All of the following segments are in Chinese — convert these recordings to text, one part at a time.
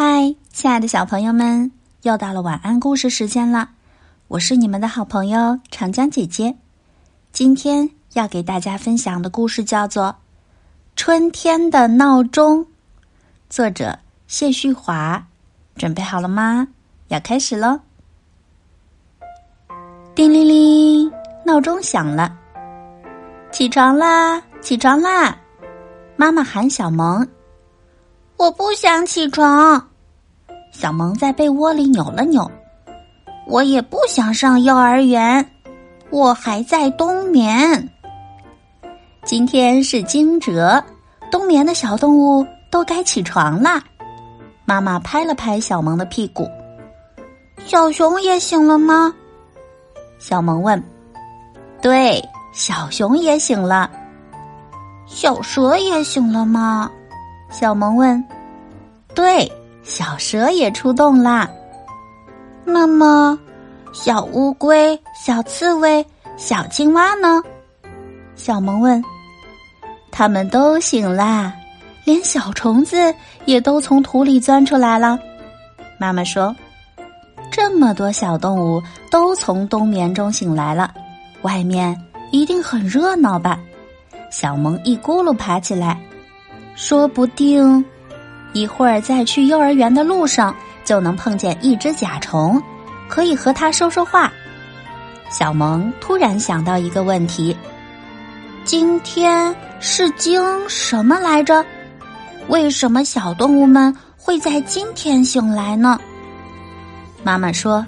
嗨，亲爱的小朋友们，又到了晚安故事时间了。我是你们的好朋友长江姐姐。今天要给大家分享的故事叫做《春天的闹钟》，作者谢旭华。准备好了吗？要开始喽！叮铃铃，闹钟响了，起床啦！起床啦！妈妈喊小萌。我不想起床。小萌在被窝里扭了扭。我也不想上幼儿园，我还在冬眠。今天是惊蛰，冬眠的小动物都该起床啦。妈妈拍了拍小萌的屁股。小熊也醒了吗？小萌问。对，小熊也醒了。小蛇也醒了吗？小萌问：“对，小蛇也出动啦。那么，小乌龟、小刺猬、小青蛙呢？”小萌问。他们都醒啦，连小虫子也都从土里钻出来了。妈妈说：“这么多小动物都从冬眠中醒来了，外面一定很热闹吧？”小萌一咕噜爬起来。说不定，一会儿在去幼儿园的路上就能碰见一只甲虫，可以和它说说话。小萌突然想到一个问题：今天是惊什么来着？为什么小动物们会在今天醒来呢？妈妈说：“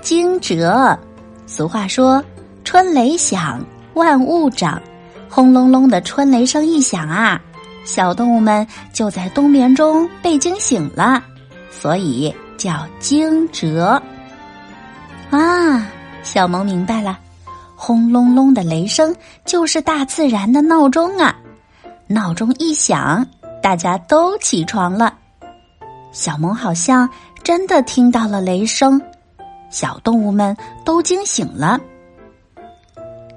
惊蛰。俗话说，春雷响，万物长。轰隆隆的春雷声一响啊！”小动物们就在冬眠中被惊醒了，所以叫惊蛰。啊，小萌明白了，轰隆隆的雷声就是大自然的闹钟啊！闹钟一响，大家都起床了。小萌好像真的听到了雷声，小动物们都惊醒了，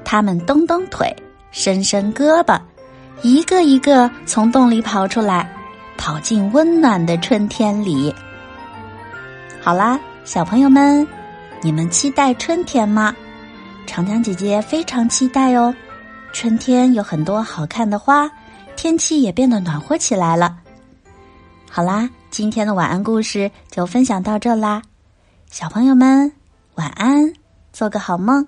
它们蹬蹬腿，伸伸胳膊。一个一个从洞里跑出来，跑进温暖的春天里。好啦，小朋友们，你们期待春天吗？长江姐姐非常期待哦。春天有很多好看的花，天气也变得暖和起来了。好啦，今天的晚安故事就分享到这啦，小朋友们晚安，做个好梦。